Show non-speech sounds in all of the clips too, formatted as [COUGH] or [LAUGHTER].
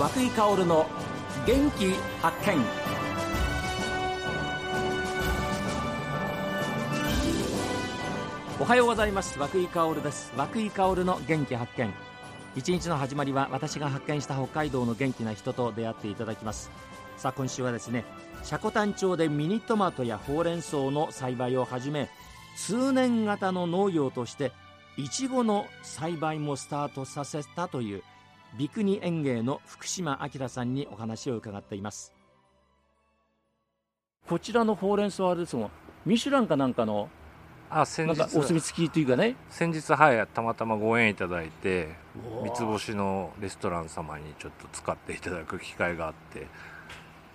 和井薫の元気発見。おはようございます。和井薫です。和久井薫の元気発見。一日の始まりは私が発見した北海道の元気な人と出会っていただきます。さあ今週はですね積丹町でミニトマトやほうれん草の栽培をはじめ通年型の農業としていちごの栽培もスタートさせたという三国園芸の福島明さんにお話を伺っています。こちらのほうれん草はですもんミシュランかなんかのあ先日なんかお墨付きというかね。先日はいたまたまご縁いただいて三つ星のレストラン様にちょっと使っていただく機会があって。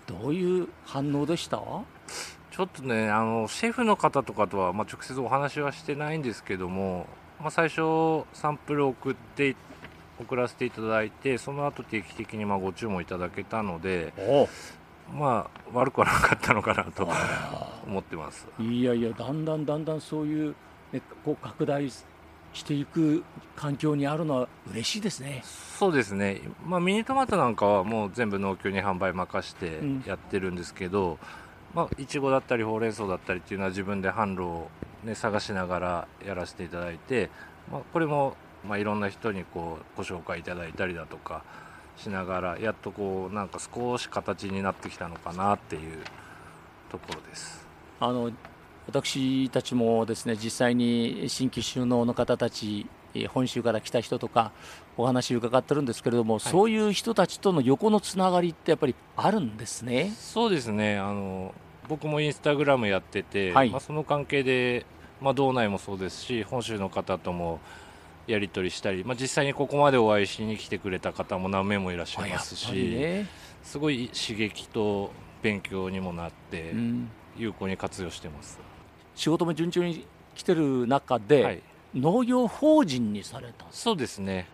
どういう反応でした？ちょっとねあのシェフの方とかとは、まあ、直接お話はしてないんですけども、まあ、最初サンプルを送って送らせていただいてその後定期的にまあご注文いただけたのでおまあ悪くはなかったのかなと思ってます。いやいやだんだんだんだんそういう、ね、こう拡大していく環境にあるのは嬉しいですね。そうですね、まあ、ミニトマトなんかはもう全部農協に販売任してうん。やってるんですけど、まあ、いちごだったりほうれん草だったりっていうのは自分で販路を、ね、探しながらやらせていただいて、まあ、これも、まあ、いろんな人にこうご紹介いただいたりだとかしながらやっとこうなんか少し形になってきたのかなっていうところです。あの私たちもですね実際に新規収納の方たちえー本州から来た人とかお話伺ってるんですけれども、そういう人たちとの横のつながりってやっぱりあるんですね。そうですねあの僕もインスタグラムやってて、はいまあ、その関係で、まあ、道内もそうですし本州の方ともやり取りしたり、まあ、実際にここまでお会いしに来てくれた方も何名もいらっしゃいますし、ね。すごい刺激と勉強にもなって、うん、有効に活用してます、仕事も順調に来てる中で、はい、農業法人にされたそうですね。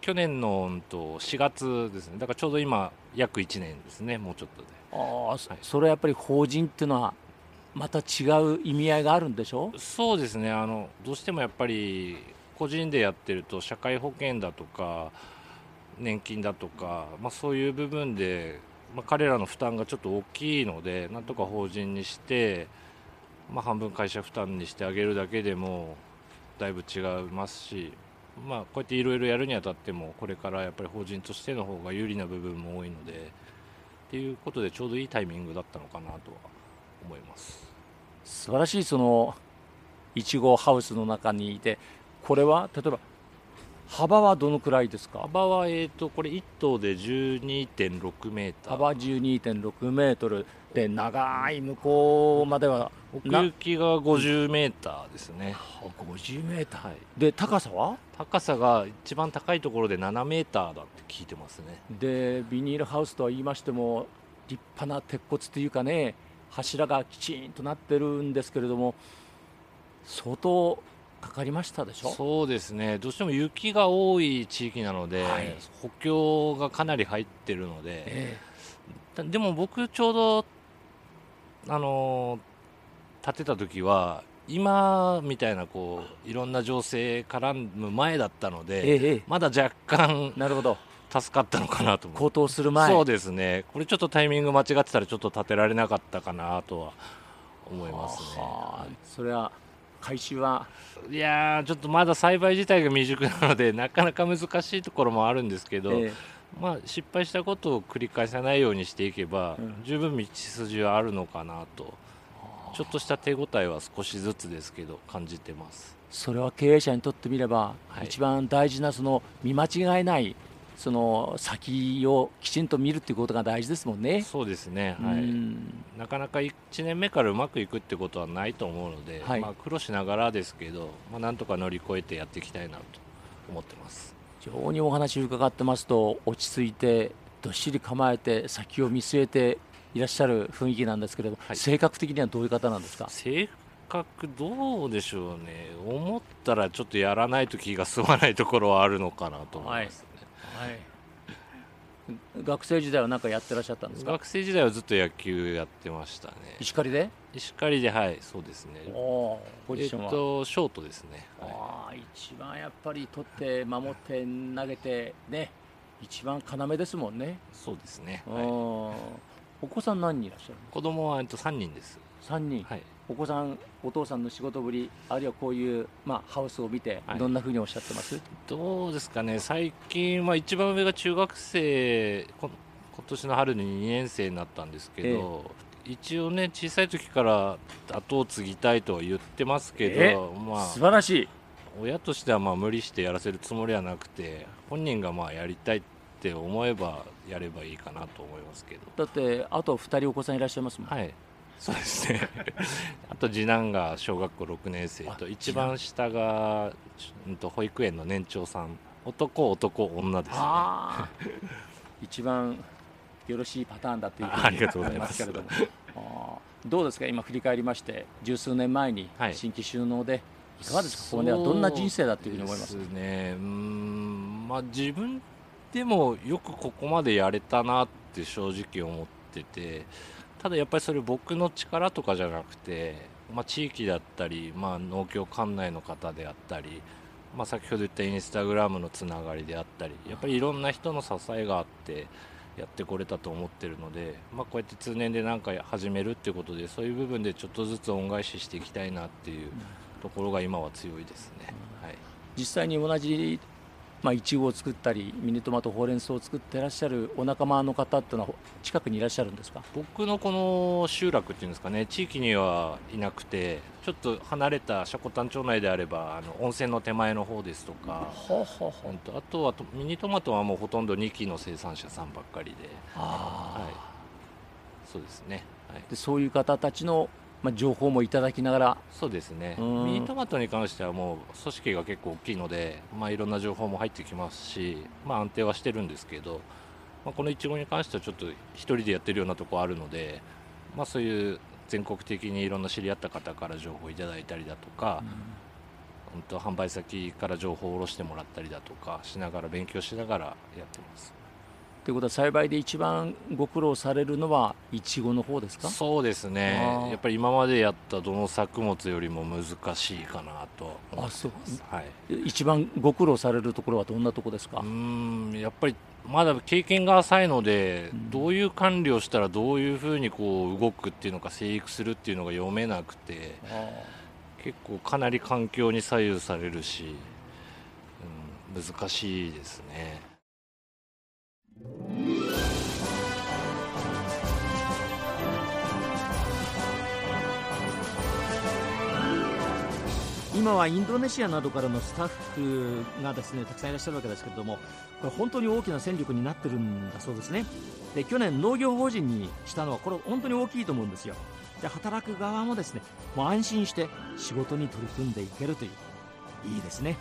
去年のうんと4月ですね。だからちょうど今約1年ですね。もうちょっとで。ああ、そそれはやっぱり法人っていうのはまた違う意味合いがあるんでしょ？そうですね。あのどうしてもやっぱり個人でやってると社会保険だとか年金だとか、まあ、そういう部分で、まあ、彼らの負担がちょっと大きいのでなんとか法人にして、まあ、半分会社負担にしてあげるだけでもだいぶ違いますし、まあ、こうやっていろいろやるにあたってもこれからやっぱり法人としての方が有利な部分も多いのでっていうことでちょうどいいタイミングだったのかなとは思います。素晴らしいそのいちごハウスの中にいてこれは？例えば幅はどのくらいですか？幅は、えー、とこれ1頭で12.6メーター幅12.6メートル。で長い向こうまでは奥行きが50メーターですね、50メーター。はい、で高さは？高さが一番高いところで7メーターだって聞いてますね。でビニールハウスとは言いましても立派な鉄骨というかね柱がきちんとなってるんですけれども相当かかりましたでしょ？そうですね。どうしても雪が多い地域なので、はい。補強がかなり入ってるのでえだでも僕ちょうどあのー建てた時は今みたいなこういろんな情勢絡む前だったのえで、えええまだ若干なるほど。助かったのかなと高騰する前。そうですね、これちょっとタイミング間違ってたら、ちょっと立てられなかったかなとは思いますはあそれは開始は？ね。いやー、ちょっとまだ栽培自体が未熟なので、[LAUGHS] なかなか難しいところもあるんですけど、ええまあ、失敗したことを繰り返さないようにしていけば、うん十分道筋はあるのかなと、ちょっとした手応えは少しずつですけど、感じてます。それは経営者にとってみれば、はい一番大事なその見間違いないその先をきちんと見るっていうことが大事ですもんね。そうですね、うはい、ん。なかなか1年目からうまくいくってことはないと思うので、はい。まあ、苦労しながらですけど、まあ、なんとか乗り越えてやっていきたいなと思ってます。非常にお話を伺ってますと落ち着いてどっしり構えて先を見据えていらっしゃる雰囲気なんですけれども、はい。性格的にはどういう方なんですか？性格どうでしょうね。思ったらちょっとやらないと気が済まないところはあるのかなと思います。ね、学生時代は何かやってらっしゃったんですか？学生時代はずっと野球やってましたね。石狩で？石狩ではいそうですね。おポジションは、えっとショートですね、はああ一番やっぱり取って守って投げてね一番要ですもんね、そうですね、うんはい、お子さん何人いらっしゃる子供はえっと3人です。3人、はいお子さんお父さんの仕事ぶりあるいはこういう、まあ、ハウスを見てはい。どんなふうにおっしゃってます、どうですかね。最近は一番上が中学生こ今年の春に2年生になったんですけど、一応ね小さい時から後を継ぎたいとは言ってますけえどまあ素晴らしい。親としてはまあ無理してやらせるつもりはなくて本人がまあやりたいって思えばやればいいかなと思いますけど。だってあと2人お子さんいらっしゃいますもん、はいそうですね。[LAUGHS] あと次男が小学校6年生あと一番下が、うんと保育園の年長さん。男男女ですね。[LAUGHS] 一番よろしいパターンだというふうにあ [LAUGHS] ありがとうございます。思けれども。どうですか？今振り返りまして十数年前にはい。新規収納でいかがですか、ここではどんな人生だというふうに思いますね。うーん。まあ自分でもよくここまでやれたなって正直思っててただやっぱりそれ僕の力とかじゃなくて、まあ、地域だったり、まあ、農協管内の方であったり、まあ、先ほど言ったインスタグラムのつながりであったりやっぱりいろんな人の支えがあってやってこれたと思ってるので、まあ、こうやって通年で何か始めるっていうことでそういう部分でちょっとずつ恩返ししていきたいなっていうところが今は強いですね。はい実際に同じまあ、いちごを作ったりミニトマトほうれん草を作ってらっしゃるお仲間の方っていうのは近くにいらっしゃるんですか？僕のこの集落っていうんですかね地域にはいなくてちょっと離れた積丹町内であればあの温泉の手前の方ですとかほうほうほうんとあとはとミニトマトはもうほとんど2期の生産者さんばっかりで。はい。そうですね、はい、でそういう方たちの、まあ、情報もいただきながら。そうですね。うん。ミニトマトに関してはもう組織が結構大きいので、まあ、いろんな情報も入ってきますし、まあ、安定はしてるんですけど、まあ、このいちごに関してはちょっと一人でやってるようなところあるので、まあ、そういう全国的にいろんな知り合った方から情報いただいたりだとか、本当販売先から情報を下ろしてもらったりだとかしながら勉強しながらやってますということは栽培で一番ご苦労されるのはいちごの方ですか？そうですあねー。やっぱり今までやったどの作物よりも難しいかなとあそうます。はい。一番ご苦労されるところはどんなとこですか？うーんやっぱりまだ経験が浅いので、うん。どういう管理をしたらどういうふうにこう動くっていうのか生育するっていうのが読めなくて結構かなり環境に左右されるし、うん、難しいですね。今はインドネシアなどからのスタッフがですねたくさんいらっしゃるわけですけれどもこれ本当に大きな戦力になってるんだそうですね。で去年農業法人にしたのはこれ本当に大きいと思うんですよ。で働く側もですねもう安心して仕事に取り組んでいけるという。いいですね。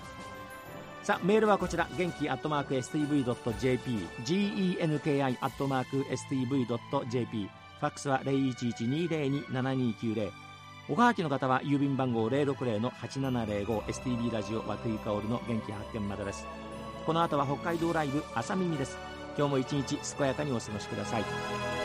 さあメールはこちら。元気アットマーク STV.jp genki アットマーク STV.jp ファックスは0112027290おはがきの方は郵便番号 060-8705STB ラジオ和久井薫の元気発見までです。この後は北海道ライブ朝耳です。今日も一日健やかにお過ごしください。